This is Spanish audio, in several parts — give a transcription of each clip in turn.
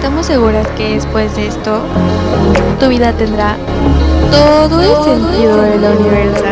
Estamos seguras que después de esto, tu vida tendrá todo el sentido de la universo.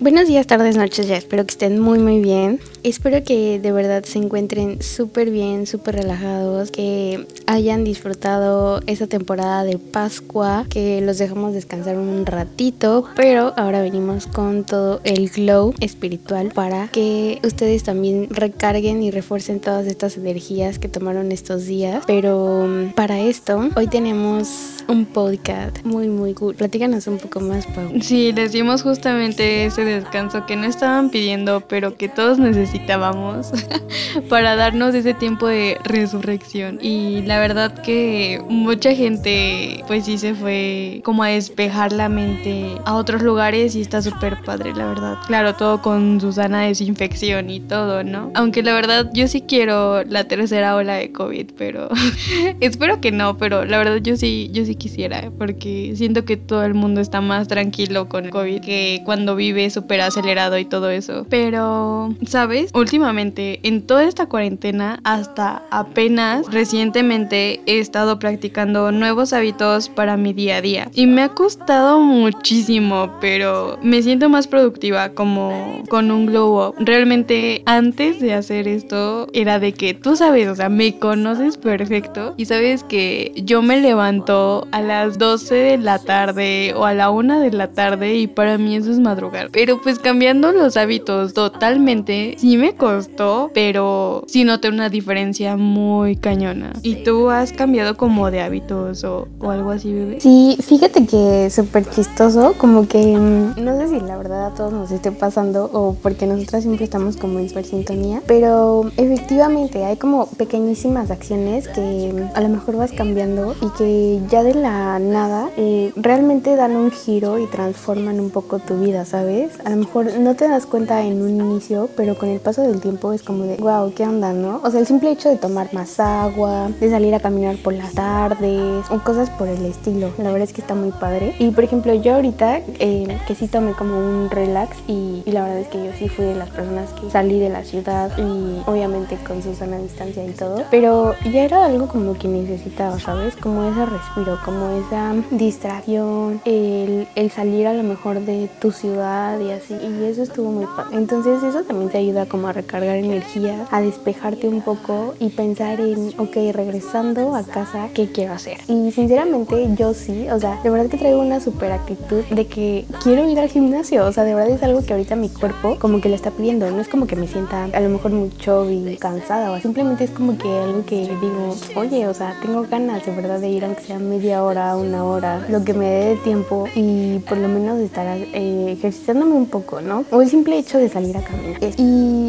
Buenos días, tardes, noches, ya espero que estén muy muy bien. Espero que de verdad se encuentren súper bien, súper relajados, que hayan disfrutado esa temporada de Pascua, que los dejamos descansar un ratito, pero ahora venimos con todo el glow espiritual para que ustedes también recarguen y refuercen todas estas energías que tomaron estos días. Pero mm, para esto, hoy tenemos un podcast muy muy cool. Platícanos un poco más, Pau. Sí, les dimos justamente ese descanso que no estaban pidiendo, pero que todos necesitábamos para darnos ese tiempo de resurrección. Y la verdad que mucha gente pues sí se fue como a despejar la mente a otros lugares y está súper padre, la verdad. Claro, todo con su sana desinfección y todo, ¿no? Aunque la verdad yo sí quiero la tercera ola de COVID, pero espero que no, pero la verdad yo sí, yo sí quisiera, porque siento que todo el mundo está más tranquilo con el COVID que cuando vive súper acelerado y todo eso. Pero, ¿sabes? Últimamente, en toda esta cuarentena, hasta apenas recientemente he estado practicando nuevos hábitos para mi día a día. Y me ha costado muchísimo, pero me siento más productiva como con un glow up. Realmente antes de hacer esto era de que tú sabes, o sea, me conoces perfecto y sabes que yo me levanto a las 12 de la tarde o a la 1 de la tarde y para mí eso es madrugar. Pero pues cambiando los hábitos totalmente, me costó, pero sí noté una diferencia muy cañona. ¿Y tú has cambiado como de hábitos o, algo así, bebé? Sí, fíjate que súper chistoso, como que mm, no sé si la verdad a todos nos esté pasando o porque nosotras siempre estamos como en sintonía, pero efectivamente hay como pequeñísimas acciones que mm, a lo mejor vas cambiando y que ya de la nada eh, realmente dan un giro y transforman un poco tu vida, ¿sabes? a lo mejor no te das cuenta en un inicio, pero con el paso del tiempo es como de, wow, ¿qué onda, no? O sea, el simple hecho de tomar más agua, de salir a caminar por las tardes o cosas por el estilo. La verdad es que está muy padre. Y por ejemplo, yo ahorita eh, que sí tomé como un relax y, la verdad es que yo sí fui de las personas que salí de la ciudad y obviamente con su sana distancia y todo, pero ya era algo como que necesitaba, ¿sabes? Como ese respiro, como esa distracción, el, el salir a lo mejor de tu ciudad y así. Y eso estuvo muy padre. Entonces eso también te ayuda como a recargar energía, a despejarte un poco y pensar en, ok, regresando a casa, ¿qué quiero hacer? Y sinceramente yo sí, o sea, de verdad que traigo una super actitud de que quiero ir al gimnasio. O sea, de verdad es algo que ahorita mi cuerpo como que le está pidiendo. No es como que me sienta a lo mejor mucho y cansada o simplemente es como que algo que digo, oye, o sea, tengo ganas de verdad de ir aunque sea media hora, una hora, lo que me dé de tiempo y por lo menos estar eh, ejercitándome un poco, ¿no? O el simple hecho de salir a caminar.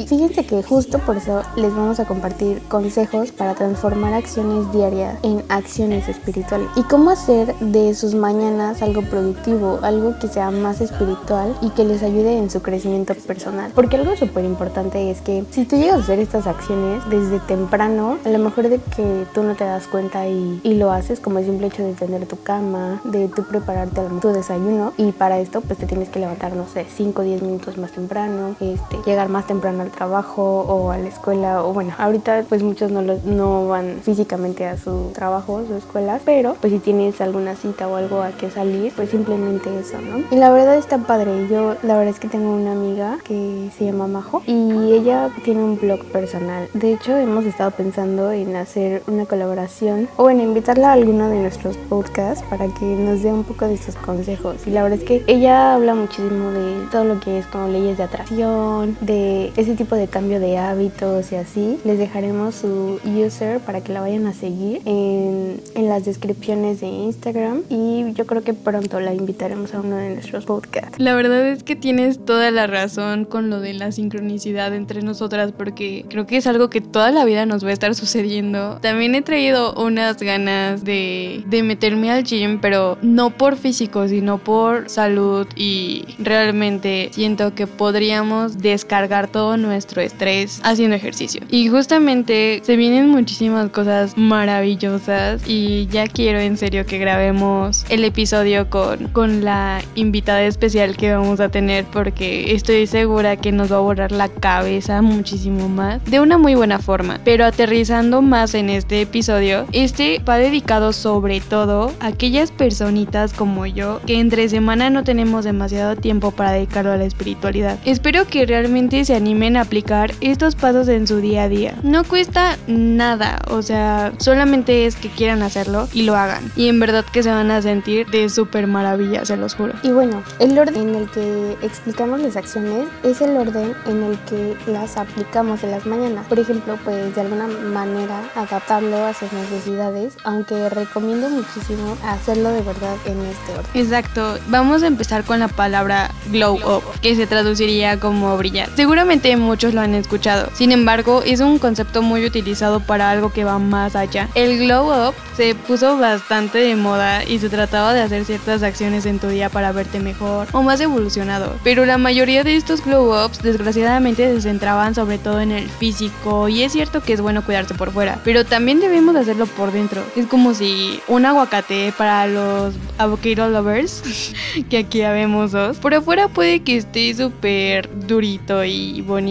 Fíjense que justo por eso les vamos a compartir consejos para transformar acciones diarias en acciones espirituales. Y cómo hacer de sus mañanas algo productivo, algo que sea más espiritual y que les ayude en su crecimiento personal. Porque algo súper importante es que si tú llegas a hacer estas acciones desde temprano, a lo mejor de que tú no te das cuenta y, y lo haces como el simple hecho de tener tu cama, de tú prepararte tu desayuno y para esto pues te tienes que levantar, no sé, 5 o 10 minutos más temprano, este, llegar más temprano al trabajo o a la escuela, o bueno, ahorita pues muchos no, no van físicamente a su trabajo, o su escuela, pero pues si tienes alguna cita o algo a que salir, pues simplemente eso, ¿no? Y la verdad está padre, yo la verdad es que tengo una amiga que se llama Majo y ella tiene un blog personal. De hecho, hemos estado pensando en hacer una colaboración o en invitarla a alguno de nuestros podcasts para que nos dé un poco de sus consejos. Y la verdad es que ella habla muchísimo de todo lo que es como leyes de atracción, de ese tipo de cambio de hábitos y así. Les dejaremos su user para que la vayan a seguir en, en las descripciones de Instagram y yo creo que pronto la invitaremos a uno de nuestros podcasts. La verdad es que tienes toda la razón con lo de la sincronicidad entre nosotras porque creo que es algo que toda la vida nos va a estar sucediendo. También he traído unas ganas de, de meterme al gym, pero no por físico, sino por salud y realmente siento que podríamos descargar todo nuestro estrés haciendo ejercicio. Y justamente se vienen muchísimas cosas maravillosas y ya quiero en serio que grabemos el episodio con, con la invitada especial que vamos a tener porque estoy segura que nos va a borrar la cabeza muchísimo más de una muy buena forma. Pero aterrizando más en este episodio, este va dedicado sobre todo a aquellas personitas como yo que entre semana no tenemos demasiado tiempo para dedicarlo a la espiritualidad. Espero que realmente se animen aplicar estos pasos en su día a día. No cuesta nada, o sea, solamente es que quieran hacerlo y lo hagan. Y en verdad que se van a sentir de súper maravilla, se los juro. Y bueno, el orden en el que explicamos las acciones es el orden en el que las aplicamos en las mañanas. Por ejemplo, pues de alguna manera adaptando a sus necesidades, aunque recomiendo muchísimo hacerlo de verdad en este orden. Exacto, vamos a empezar con la palabra glow up, que se traduciría como brillar. Seguramente muchos lo han escuchado, sin embargo es un concepto muy utilizado para algo que va más allá. El glow up se puso bastante de moda y se trataba de hacer ciertas acciones en tu día para verte mejor o más evolucionado, pero la mayoría de estos glow ups desgraciadamente se centraban sobre todo en el físico y es cierto que es bueno cuidarse por fuera, pero también debemos hacerlo por dentro. Es como si un aguacate para los avocado lovers, que aquí ya vemos dos, por afuera puede que esté súper durito y bonito,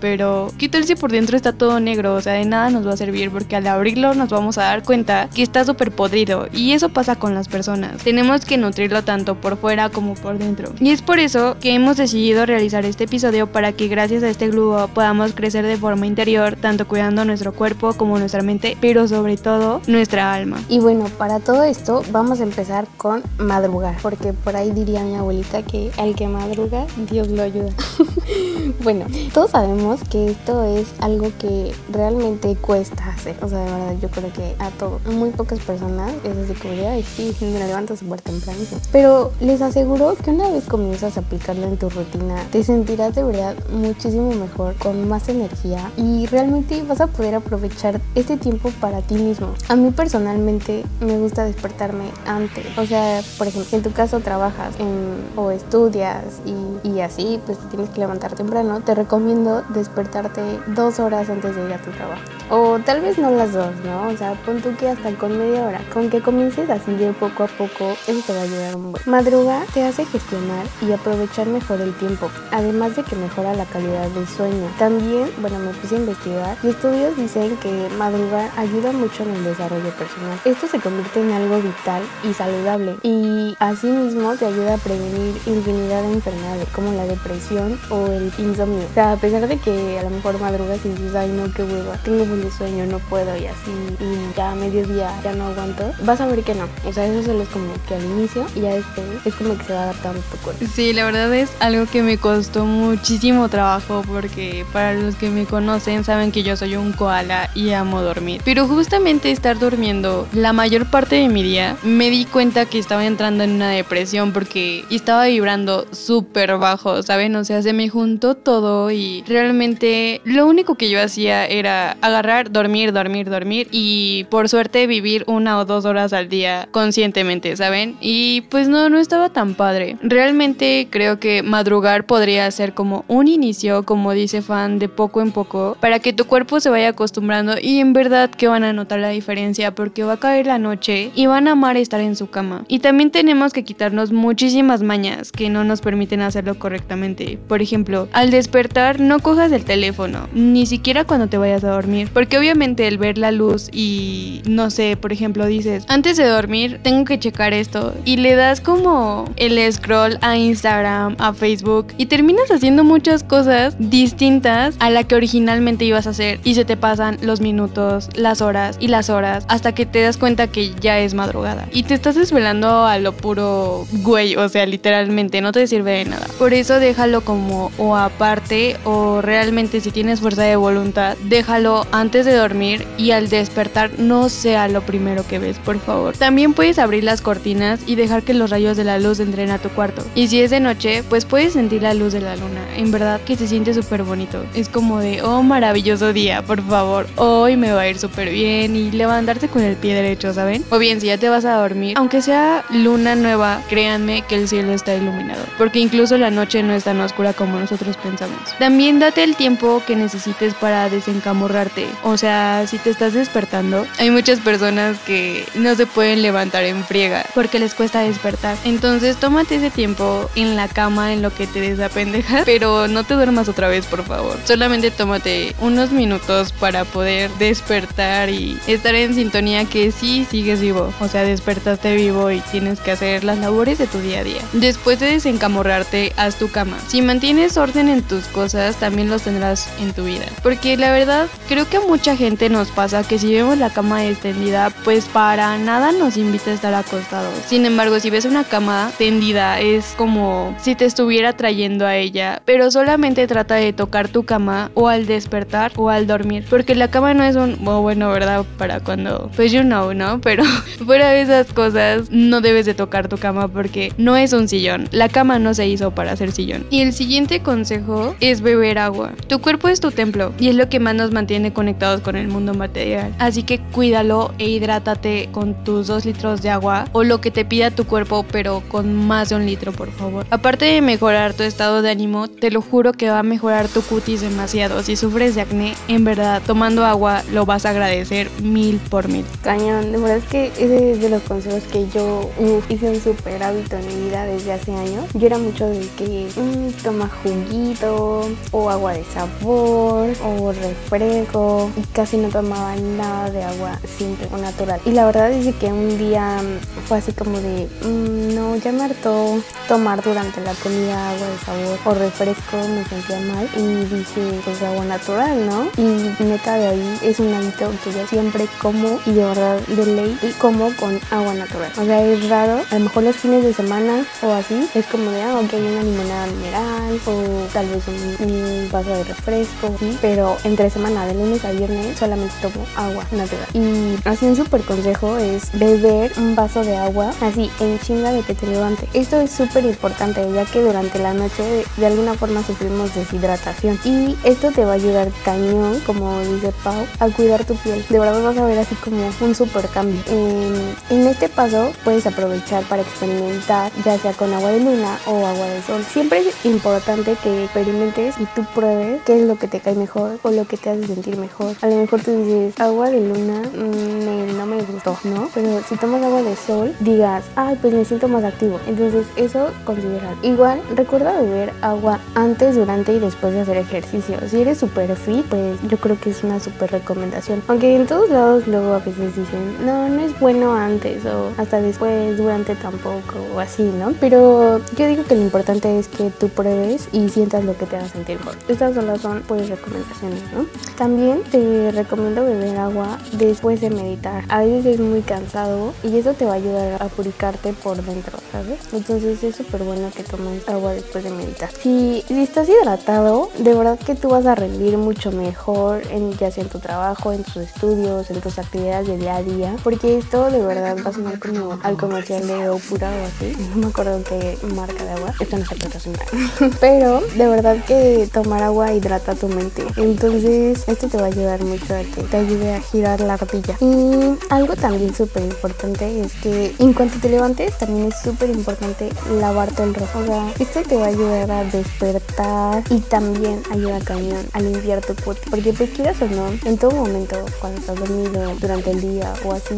pero ¿qué tal si por dentro está todo negro? O sea, de nada nos va a servir porque al abrirlo nos vamos a dar cuenta que está súper podrido y eso pasa con las personas. Tenemos que nutrirlo tanto por fuera como por dentro. Y es por eso que hemos decidido realizar este episodio para que gracias a este globo podamos crecer de forma interior, tanto cuidando nuestro cuerpo como nuestra mente, pero sobre todo nuestra alma. Y bueno, para todo esto vamos a empezar con madrugar, porque por ahí diría mi abuelita que al que madruga, Dios lo ayuda. bueno, todos sabemos que esto es algo que realmente cuesta hacer. O sea, de verdad, yo creo que a todos, muy pocas personas es así como de, ay, sí, me levanto súper temprano. Pero les aseguro que una vez comienzas a aplicarlo en tu rutina, te sentirás de verdad muchísimo mejor, con más energía y realmente vas a poder aprovechar este tiempo para ti mismo. A mí personalmente me gusta despertarme antes. O sea, por ejemplo, en tu caso trabajas o estudias y, y así, pues te tienes que levantar temprano, te recomiendo despertarte dos horas antes de ir a tu trabajo. O tal vez no las dos, ¿no? O sea, pon tú que hasta con media hora. Con que comiences así de poco a poco, eso te va a ayudar un buen. Madrugar te hace gestionar y aprovechar mejor el tiempo, además de que mejora la calidad del sueño. También, bueno, me puse a investigar y estudios dicen que madrugar ayuda mucho en el desarrollo personal. Esto se convierte en algo vital y saludable y asimismo te ayuda a prevenir infinidad de enfermedades como la depresión o el insomnio. O sea, a pesar de que a lo mejor madrugas y dices, ay no, qué hueva, tengo de sueño, no puedo y así, y ya a mediodía ya no aguanto, vas a ver que no. O sea, eso solo es como que al inicio y ya después es como que se va adaptando tu cuerpo. Sí, la verdad es algo que me costó muchísimo trabajo porque para los que me conocen saben que yo soy un koala y amo dormir. Pero justamente estar durmiendo la mayor parte de mi día me di cuenta que estaba entrando en una depresión porque estaba vibrando súper bajo, ¿saben? O sea, se me juntó todo y realmente lo único que yo hacía era agarrar dormir, dormir, dormir y por suerte vivir una o dos horas al día conscientemente, ¿saben? Y pues no, no estaba tan padre. Realmente creo que madrugar podría ser como un inicio, como dice Fan, de poco en poco, para que tu cuerpo se vaya acostumbrando y en verdad que van a notar la diferencia porque va a caer la noche y van a amar estar en su cama. Y también tenemos que quitarnos muchísimas mañas que no nos permiten hacerlo correctamente. Por ejemplo, al despertar no cojas el teléfono, ni siquiera cuando te vayas a dormir. Porque obviamente el ver la luz y no sé, por ejemplo, dices, antes de dormir tengo que checar esto y le das como el scroll a Instagram, a Facebook y terminas haciendo muchas cosas distintas a la que originalmente ibas a hacer y se te pasan los minutos, las horas y las horas hasta que te das cuenta que ya es madrugada y te estás desvelando a lo puro güey, o sea, literalmente no te sirve de nada. Por eso déjalo como o aparte o realmente si tienes fuerza de voluntad, déjalo antes de dormir y al despertar no sea lo primero que ves, por favor. También puedes abrir las cortinas y dejar que los rayos de la luz entren a tu cuarto. Y si es de noche, pues puedes sentir la luz de la luna. En verdad que se siente súper bonito. Es como de, oh, maravilloso día, por favor. Hoy me va a ir súper bien y levantarte con el pie derecho, ¿saben? O bien, si ya te vas a dormir, aunque sea luna nueva, créanme que el cielo está iluminado. Porque incluso la noche no es tan oscura como nosotros pensamos. También date el tiempo que necesites para desencamorrarte. O sea, si te estás despertando, hay muchas personas que no se pueden levantar en friega porque les cuesta despertar. Entonces, tómate ese tiempo en la cama en lo que te desapendejas, pero no te duermas otra vez, por favor. Solamente tómate unos minutos para poder despertar y estar en sintonía que sí sigues vivo. O sea, despertaste vivo y tienes que hacer las labores de tu día a día. Después de desencamorrarte, haz tu cama. Si mantienes orden en tus cosas, también los tendrás en tu vida. Porque la verdad, creo que a mucha gente nos pasa que si vemos la cama extendida, pues para nada nos invita a estar acostados. Sin embargo, si ves una cama tendida, es como si te estuviera trayendo a ella, pero solamente trata de tocar tu cama o al despertar o al dormir. Porque la cama no es un, bueno, ¿verdad? Para cuando, pues you know, ¿no? Pero fuera de esas cosas, no debes de tocar tu cama porque no es un sillón. La cama no se hizo para hacer sillón. Y el siguiente consejo es beber agua. Tu cuerpo es tu templo y es lo que más nos mantiene conectados con el mundo material. Así que cuídalo e hidrátate con tus dos litros de agua o lo que te pida tu cuerpo, pero con más de un litro, por favor. Aparte de mejorar tu estado de ánimo, te lo juro que va a mejorar tu cutis demasiado. Si sufres de acné, en verdad, tomando agua lo vas a agradecer mil por mil. Cañón, de verdad es que ese es de los consejos que yo hice un super hábito en mi vida desde hace años. Yo era mucho de que mm, toma juguito o agua de sabor o refresco y casi no tomaba nada de agua simple o natural. Y la verdad es que un día mm, fue así como de, mm, no, ya me hartó tomar durante la comida agua de sabor o refresco, me sentía mal y dije, pues agua natural, ¿no? Y neta de ahí es un hábito que yo siempre como y de verdad de ley y como con agua natural. O sea, es raro, a lo mejor los fines de semana o así, es como de, ah, ok, una limonada mineral o tal vez un, vaso de refresco, ¿sí? pero entre semana, de lunes a viernes, solamente tomo agua natural. Y así un súper consejo es beber un vaso de agua así en chinga de que te levante. Esto es súper importante ya que durante la noche de, de alguna forma sufrimos deshidratación y esto te va a ayudar cañón, como dice Pau, a cuidar tu piel. De verdad vas a ver así como un súper cambio. En, este paso puedes aprovechar para experimentar ya sea con agua de luna o agua de sol. Siempre es importante que experimentes y tú pruebes qué es lo que te cae mejor o lo que te hace sentir mejor. A lo mejor tú dices, agua de luna mm, no me gustó, ¿no? Pero si tomas agua de sol, digas, ay, pues me siento más activo. Entonces eso considera. Igual, recuerda beber agua antes, durante y después de hacer ejercicio. Si eres súper fit, pues yo creo que es una súper recomendación. Aunque en todos lados luego a veces dicen, no, no es bueno antes o hasta después, durante tampoco o así, ¿no? Pero yo digo que lo importante es que tú pruebes y sientas lo que te haga sentir mejor. Estas solo son pues recomendaciones, ¿no? También te recomiendo beber agua después de meditar. A veces es muy cansado y eso te va a ayudar a purificarte por dentro, ¿sabes? Entonces es súper bueno que tomes agua después de meditar. Si, si estás hidratado, de verdad que tú vas a rendir mucho mejor en ya sea en tu trabajo, en tus estudios, en tus actividades de día a día, porque esto de verdad va a sonar como al comercial de Opura o así, no me acuerdo qué marca de agua, esto no se patrocina, pero de verdad que tomar agua hidrata tu mente, entonces esto te va a ayudar mucho a que te ayude a girar la ardilla. Y algo también súper importante es que en cuanto te levantes también es súper importante lavarte el rostro, o esto te va a ayudar a despertar y también ayuda cañón a limpiar tu cuerpo, porque pues quieras o no, en todo momento cuando estás dormido durante el día o así,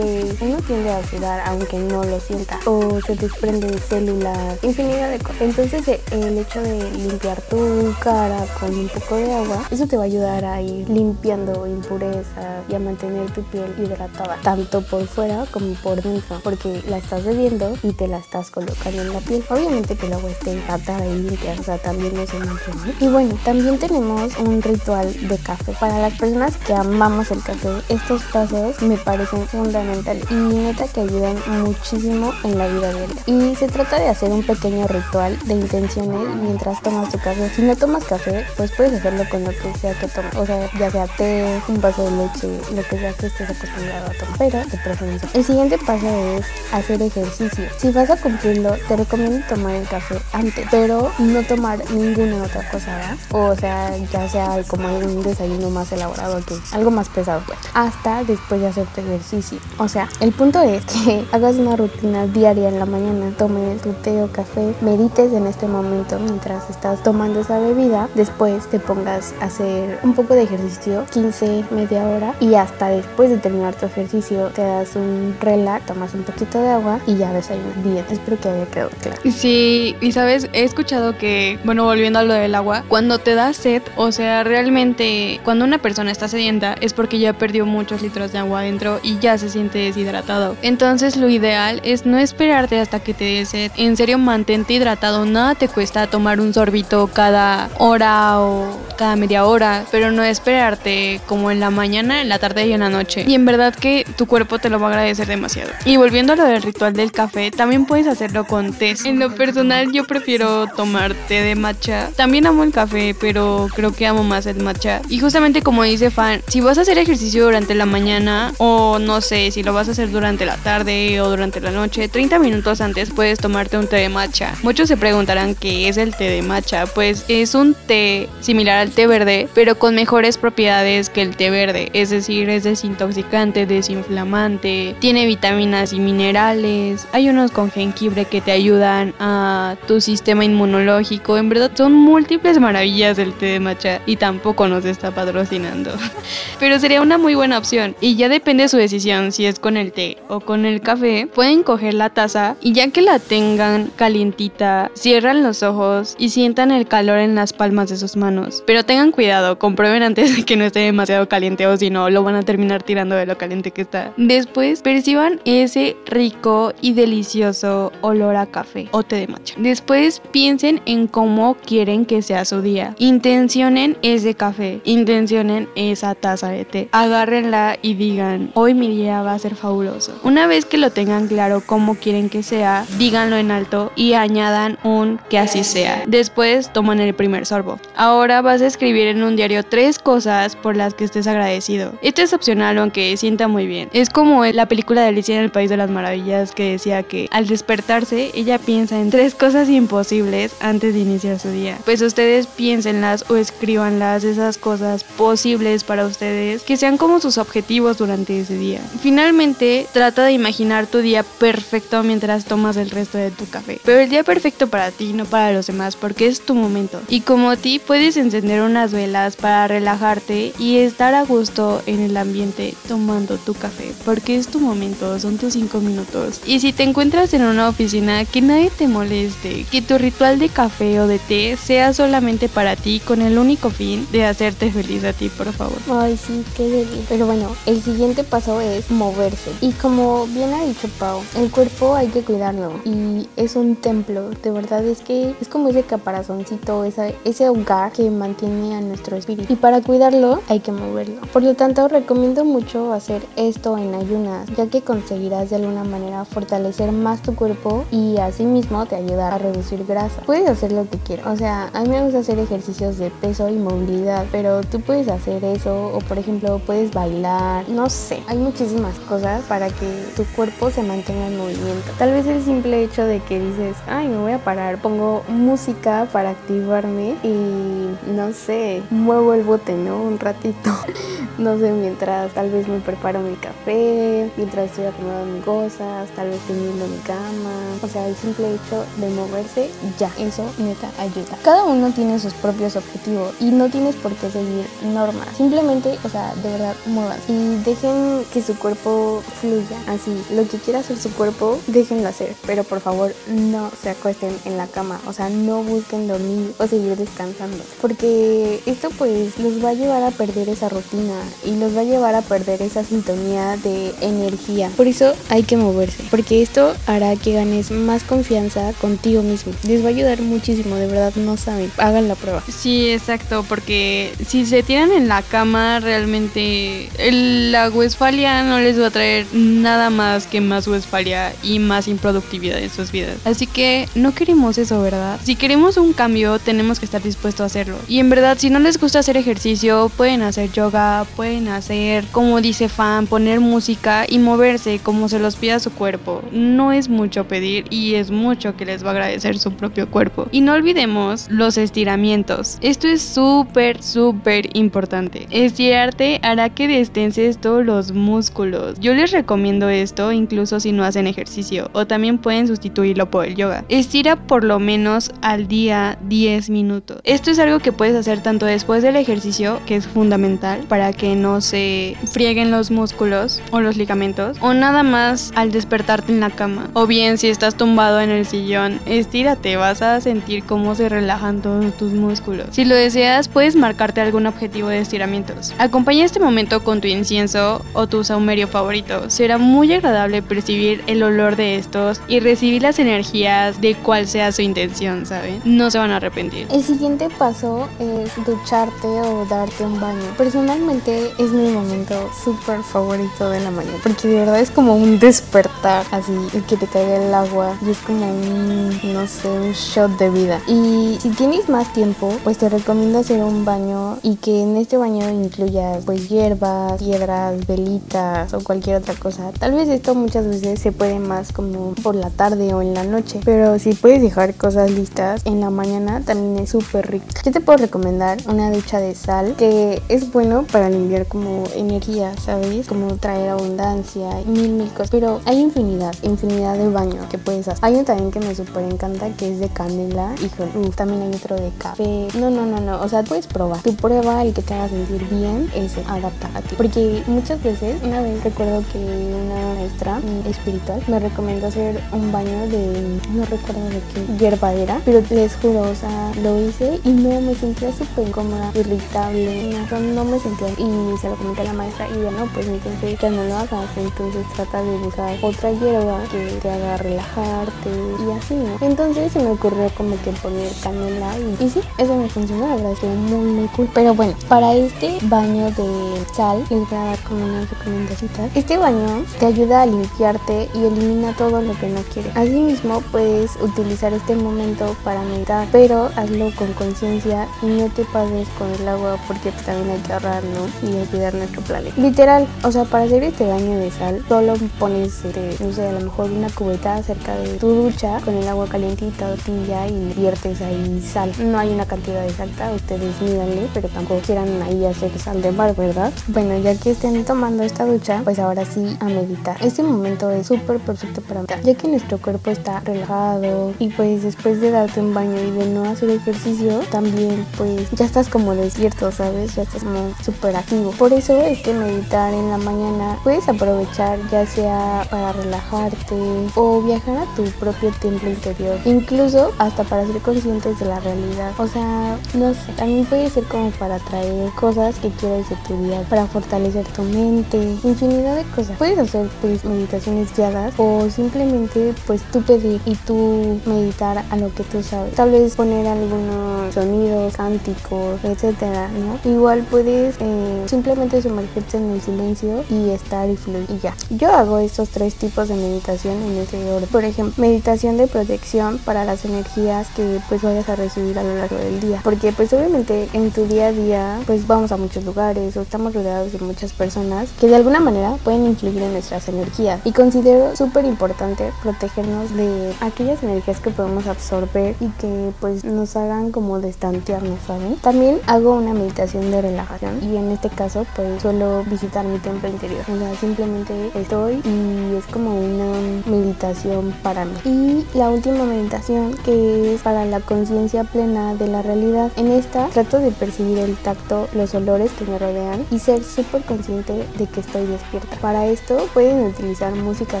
uno tiende a sudar aunque no lo sienta o se desprenden células, infinidad de cosas. Entonces el hecho de limpiar tu cara con un poco de agua, eso te va a ayudar a ir limpiando impurezas y a mantener tu piel hidratada, tanto por fuera como por dentro, porque la estás bebiendo y te la estás colocando en la piel. Obviamente que el agua esté hidratada y limpia, o sea, también no se mancha. Y bueno, también tenemos un ritual de café. Para las personas que amamos el café, estos pasos me parecen fundamentales y neta que ayudan muchísimo en la vida diaria. Y se trata de hacer un pequeño ritual de intenciones mientras tomas tu café. Si no tomas café, pues puedes hacerlo con lo que sea que tomes. O sea, ya sea té, un vaso de leche, lo que sea que estés acostumbrado a tomar, pero de preferencia. El siguiente paso es hacer ejercicio. Si vas a cumplirlo, te recomiendo tomar el café antes, pero no tomar ninguna otra cosa, ¿verdad? O sea, ya sea como un desayuno más elaborado que algo más pesado, pues, hasta después de hacerte ejercicio. O sea, el punto es que hagas una rutina diaria en la mañana, tomes tu té o café, medites en este momento mientras estás tomando esa bebida, después te pongas a hacer un poco de ejercicio, 15, media hora, y hasta después de terminar tu ejercicio te das un relax, tomas un poquito de agua y ya desayunas bien. Espero que haya quedado claro. Sí, y sabes, he escuchado que, bueno, volviendo a lo del agua, cuando te da sed, o sea, realmente cuando una persona está sedienta es porque ya perdió muchos litros de agua adentro y ya se siente deshidratado. Entonces lo ideal es no esperarte hasta que te dé sed. En serio, mantente hidratado. Nada te cuesta tomar un sorbito cada hora o cada media hora, pero no esperarte como en la mañana, en la tarde y en la noche. Y en verdad que tu cuerpo te lo va a agradecer demasiado. Y volviendo a lo del ritual del café, también puedes hacerlo con té. En lo personal yo prefiero tomar té de matcha. También amo el café, pero creo que amo más el matcha. Y justamente como dice Fan, si vas a hacer ejercicio durante la mañana o no sé, si lo vas a hacer durante la tarde o durante la noche, 30 minutos antes puedes tomarte un té de matcha. Muchos se preguntarán qué es el té de matcha. Pues es un té similar al té verde, pero con mejores propiedades que el té verde. Es decir, es desintoxicante, desinflamante, tiene vitaminas y minerales. Hay unos con jengibre que te ayudan a tu sistema inmunológico. En verdad son múltiples maravillas del té de matcha y tampoco nos está patrocinando. Pero sería una muy buena opción y ya depende de su decisión si es con el té o con el café. Pueden coger la taza y ya que la tengan calientita, cierran los ojos y sientan el calor en las palmas de sus manos. Pero tengan cuidado, comprueben antes de que no esté demasiado caliente o si no lo van a terminar tirando de lo caliente que está. Después perciban ese rico y delicioso olor a café o té de matcha. Después piensen en cómo quieren que sea su día. Intencionen ese café, intencionen esa taza de té. Agárrenla y digan, hoy mi día va a ser fabuloso. Una vez que lo tengan claro cómo quieren que sea, díganlo en alto y añadan un que así sea. Después toman el primer sorbo. Ahora vas a escribir en un diario tres cosas por las que estés agradecido. Esto es opcional aunque sienta muy bien. Es como la película de Alicia en el País de las Maravillas que decía que al despertarse ella piensa en tres cosas imposibles antes de iniciar su día. Pues ustedes piénsenlas o escríbanlas esas cosas posibles para ustedes que sean como sus objetivos durante ese día. Finalmente, trata de imaginar tu día perfecto mientras tomas el resto de tu café. Pero el día perfecto para ti, no para los demás, porque es tu momento. Y como ti, puedes encender unas velas para relajarte y estar a gusto en el ambiente tomando tu café, porque es tu momento, son tus cinco minutos. Y si te encuentras en una oficina, que nadie te moleste, que tu ritual de café o de té sea solamente para ti con el único fin de hacerte feliz a ti, por favor. Ay, sí, qué delicia. Pero bueno, el siguiente paso es moverse. Y como bien ha dicho Pau, el cuerpo hay que cuidarlo. Y es un templo. De verdad es que es como ese caparazoncito, esa, ese hogar que mantiene a nuestro espíritu. Y para cuidarlo hay que moverlo. Por lo tanto, recomiendo mucho hacer esto en ayunas, ya que conseguirás de alguna manera fortalecer más tu cuerpo y asimismo te ayudar a reducir grasa. Puedes hacer lo que quieras. O sea, a mí me gusta hacer ejercicios de peso y movilidad, pero tú puedes hacer eso o por ejemplo puedes bailar, no sé, hay muchísimas cosas para que tu cuerpo se mantenga en movimiento. Tal vez el simple hecho de que dices, ay, me voy a parar, pongo música para y no sé, muevo el bote, ¿no? Un ratito. no sé, mientras tal vez me preparo mi café, mientras estoy acomodando mis cosas, tal vez teniendo mi cama. O sea, el simple hecho de moverse, ya, eso neta ayuda. Cada uno tiene sus propios objetivos y no tienes por qué seguir normas. Simplemente, o sea, de verdad, muevan y dejen que su cuerpo fluya. Así, lo que quiera hacer su cuerpo, déjenlo hacer. Pero por favor, no se acuesten en la cama. O sea, no busquen dormir o seguir descansando. Porque esto pues los va a llevar a perder esa rutina y los va a llevar a perder esa sintonía de energía. Por eso hay que moverse. Porque esto hará que ganes más confianza contigo mismo. Les va a ayudar muchísimo, de verdad, no saben. Hagan la prueba. Sí, exacto, porque si se tiran en la cama, realmente el, la Westfalia no les va a traer nada más que más Westfalia y más improductividad en sus vidas. Así que no queremos eso, ¿verdad? Si queremos un cambio, tenemos que estar dispuestos a hacerlo. Y en verdad, si no les gusta hacer ejercicio, pueden hacer yoga, pueden hacer, como dice Fan, poner música y moverse como se los pida su cuerpo. No es mucho pedir y es mucho que les va a agradecer su propio cuerpo. Y no olvidemos los estiramientos. Esto es súper, súper importante. Estirarte hará que destenses todos los músculos. Yo les recomiendo esto incluso si no hacen ejercicio o también pueden sustituirlo por el yoga. Estira por lo menos al día 10 minutos. Esto es algo que puedes hacer tanto después del ejercicio, que es fundamental para que no se frieguen los músculos o los ligamentos, o nada más al despertarte en la cama. O bien si estás tumbado en el sillón, estírate, vas a sentir cómo se relajan todos tus músculos. Si lo deseas, puedes marcarte algún objetivo de estiramientos. Acompaña este momento con tu incienso o tu saumerio favorito. Será muy agradable percibir el olor de estos y recibir las energías de cuál sea su intención, ¿saben? No se van a arrepentir. El siguiente paso es ducharte o darte un baño. Personalmente es mi momento súper favorito de la mañana porque de verdad es como un despertar así y que te caiga el agua y es como un, no sé, un shot de vida. Y si tienes más tiempo, pues te recomiendo hacer un baño y que en este baño incluya pues hierbas, piedras, velitas o cualquier otra cosa. Tal vez esto muchas veces se puede más como por la tarde o en la noche, pero si puedes dejar cosas listas en la mañana también súper rico. Yo te puedo recomendar una ducha de sal que es bueno para limpiar como energía, ¿sabes? Como traer abundancia y mil mil cosas. Pero hay infinidad, infinidad de baños que puedes hacer. Hay uno también que me súper encanta que es de canela. y también hay otro de café. No, no, no, no. O sea, puedes probar. Tu prueba el que te haga sentir bien es adaptar a ti. Porque muchas veces, una vez recuerdo que una maestra espiritual me recomendó hacer un baño de, no recuerdo de qué, hierbadera. Pero les juro, o sea, lo hice y no me sentía súper incómoda, irritable. No, no me sentía. Y se lo comenté a la maestra y bueno, pues entonces ya no lo hagas. Entonces trata de buscar otra hierba que te haga relajarte y así, ¿no? Entonces se me ocurrió como que poner canela y, y sí, eso me funcionó, la verdad, estuvo muy, muy cool. Pero bueno, para este baño de sal, les voy a dar como unas recomendaciones. Este baño te ayuda a limpiarte y elimina todo lo que no quieres. Asimismo, puedes utilizar este momento para meditar, pero hazlo con conciencia y no te pases con el agua porque pues, también hay que ahorrar, ¿no? Y cuidar nuestro planeta. Literal, o sea, para hacer este baño de sal, solo pones, este, no sé, a lo mejor una cubeta cerca de tu ducha con el agua calientita o tibia y viertes ahí sal. No hay una cantidad exacta, ustedes mídanle, pero tampoco quieran ahí hacer sal de mar, ¿verdad? Bueno, ya que estén tomando esta ducha, pues ahora sí a meditar. Este momento es súper perfecto para meditar, ya que nuestro cuerpo está relajado y pues después de darte un baño y de no hacer ejercicio, también pues ya estás como despierto, ¿sabes? Ya estás como súper activo. Por eso es que meditar en la mañana puedes aprovechar ya sea para relajarte o viajar a tu propio templo interior, incluso hasta para ser conscientes de la realidad. O sea, no sé, también puede ser como para traer cosas que quieres de tu día, para fortalecer tu mente, infinidad de cosas. Puedes hacer pues meditaciones guiadas o simplemente pues tú pedir y tú meditar a lo que tú sabes. Tal vez poner algunos sonidos, cánticos, etcétera, ¿no? Igual puedes eh, simplemente sumergirte en el silencio y estar y fluir y ya. Yo hago estos tres tipos de meditación en ese orden. Por ejemplo, meditación de protección para las energías que pues vayas a recibir a lo largo del día. Porque pues obviamente en tu día a día pues vamos a muchos lugares o estamos rodeados de muchas personas que de alguna manera pueden influir en nuestras energías. Y considero súper importante protegernos de aquellas energías que podemos absorber y que pues nos hagan como destantearnos, ¿saben? También hago una meditación de relajación y en este caso pues suelo visitar mi templo interior. O sea, simplemente estoy y es como una meditación para mí. Y la última meditación que es para la conciencia plena de la realidad. En esta trato de percibir el tacto, los olores que me rodean y ser súper consciente de que estoy despierta. Para esto pueden utilizar música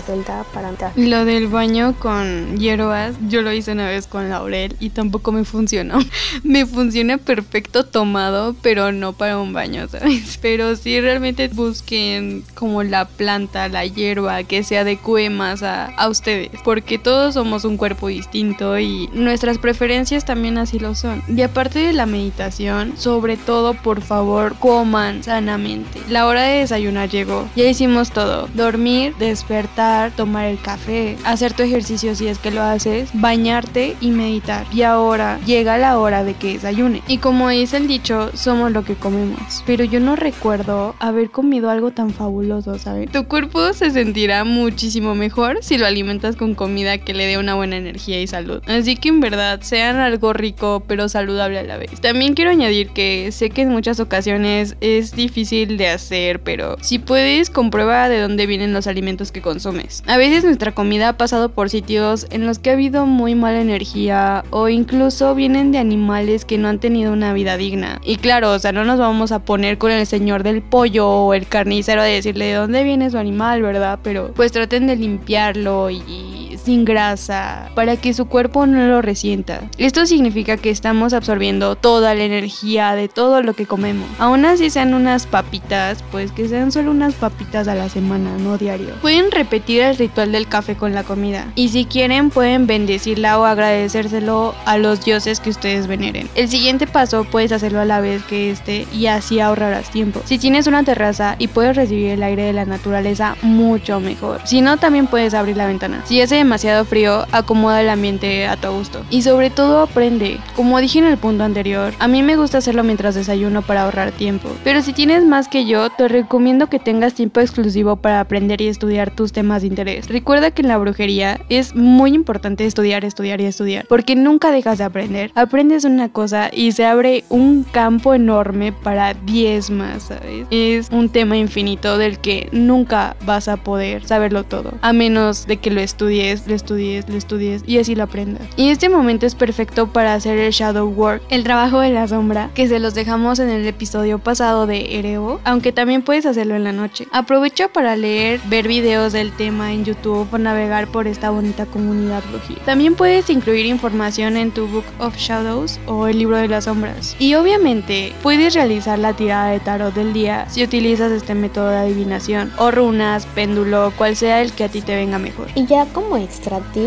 celta para meditar. Lo del baño con hierbas, yo lo hice una vez con laurel y tampoco me funcionó. me funciona perfecto tomado, pero no para un baño, ¿sabes? Pero si realmente busquen como la planta, la hierba que se adecue más a, a ustedes, porque todos somos un cuerpo distinto y nuestras preferencias también así lo son. Y aparte de la meditación, sobre todo, por favor, coman sanamente. La hora de desayunar llegó. Ya hicimos todo. Dormir, despertar, tomar el café, hacer tu ejercicio si es que lo haces, bañarte y meditar. Y ahora llega la hora de que desayune. Y como dice el dicho, somos lo que comemos. Pero yo no recuerdo haber comido algo tan fabuloso, ¿sabes? Tu cuerpo se sentirá muchísimo mejor si lo alimentas con comida que le dé una buena energía y salud. Así que en verdad, sean algo rico pero saludable a la vez. También quiero añadir que sé que en muchas ocasiones es difícil de hacer, pero si puedes, comprueba de dónde vienen los alimentos que consumes. A veces nuestra comida ha pasado por sitios en los que ha habido muy mala energía o incluso vienen de animales que no han tenido una vida digna. Y claro, o sea, no nos vamos a poner con el señor del pollo o el carnicero de decirle de dónde viene su animal, ¿verdad? Pero pues traten de limpiarlo y sin grasa para que su cuerpo no lo resienta. Esto significa que estamos absorbiendo toda la energía de todo lo que comemos. Aún así sean unas papitas, pues que sean solo unas papitas a la semana, no diario. Pueden repetir el ritual del café con la comida y si quieren pueden bendecirla o agradecérselo a los dioses que ustedes veneren. El siguiente paso puedes hacerlo a la vez que este y así ahorrarás tiempo. Si tienes una terraza y puedes recibir el aire de la naturaleza, mucho mejor. Si no, también puedes abrir la ventana. Si hace demasiado frío, acomoda el ambiente a tu gusto. Y sobre todo aprende. Como dije en el punto anterior, a mí me gusta hacerlo mientras desayuno para ahorrar tiempo. Pero si tienes más que yo, te recomiendo que tengas tiempo exclusivo para aprender y estudiar tus temas de interés. Recuerda que en la brujería es muy importante estudiar, estudiar y estudiar, porque nunca dejas de aprender. Aprendes una cosa y se abre un campo enorme para 10 más, ¿sabes? Es un tema infinito del que nunca vas a poder saberlo todo, a menos de que lo estudies lo estudies, lo estudies y así lo aprendas. Y este momento es perfecto para hacer el shadow work, el trabajo de la sombra, que se los dejamos en el episodio pasado de Ereo, aunque también puedes hacerlo en la noche. Aprovecha para leer, ver videos del tema en YouTube o navegar por esta bonita comunidad brujil. También puedes incluir información en tu Book of Shadows o el libro de las sombras. Y obviamente puedes realizar la tirada de tarot del día si utilizas este método de adivinación o runas, péndulo, cual sea el que a ti te venga mejor. Y ya como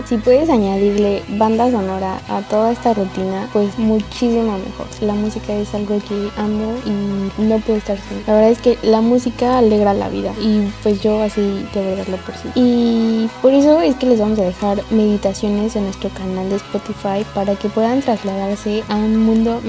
si puedes añadirle banda sonora a toda esta rutina, pues muchísimo mejor. La música es algo que amo y no puedo estar sin. La verdad es que la música alegra la vida y pues yo así de verdad lo percibo. Y por eso es que les vamos a dejar meditaciones en nuestro canal de Spotify para que puedan trasladarse a un mundo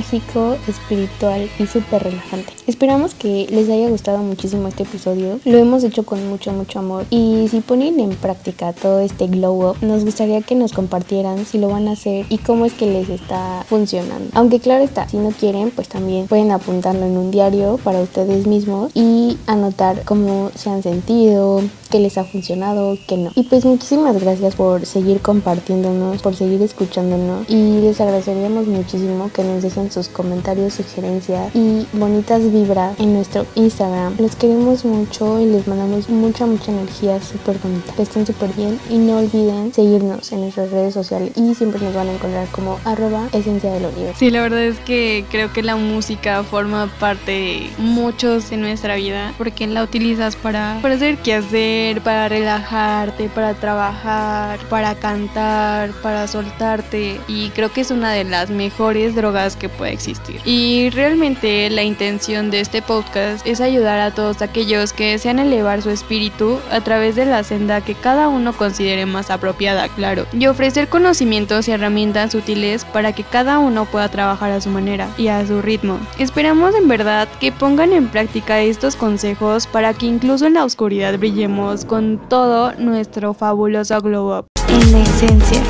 mágico, espiritual y súper relajante. Esperamos que les haya gustado muchísimo este episodio. Lo hemos hecho con mucho, mucho amor. Y si ponen en práctica todo este glow up, nos gustaría que nos compartieran si lo van a hacer y cómo es que les está funcionando. Aunque claro está, si no quieren, pues también pueden apuntarlo en un diario para ustedes mismos y anotar cómo se han sentido, qué les ha funcionado, qué no. Y pues muchísimas gracias por seguir compartiéndonos, por seguir escuchándonos y les agradeceríamos muchísimo que nos dejen sus comentarios, sugerencias y bonitas vibras en nuestro Instagram. Los queremos mucho y les mandamos mucha, mucha energía súper bonita. Que estén súper bien y no olviden seguirnos en nuestras redes sociales y siempre nos van a encontrar como arroba esencia del universo. Sí, la verdad es que creo que la música forma parte muchos de nuestra vida porque la utilizas para, para hacer qué hacer para relajarte, para trabajar, para cantar, para soltarte y creo que es una de las mejores drogas que puede existir. Y realmente la intención de este podcast es ayudar a todos aquellos que desean elevar su espíritu a través de la senda que cada uno considere más apropiada, claro, y ofrecer conocimientos y herramientas útiles para que cada uno pueda trabajar a su manera y a su ritmo. Esperamos en verdad que pongan en práctica estos consejos para que incluso en la oscuridad brillemos con todo nuestro fabuloso glow up. En la esencia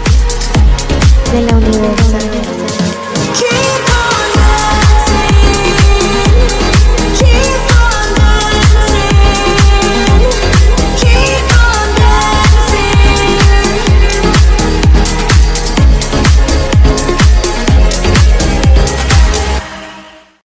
de la universalidad.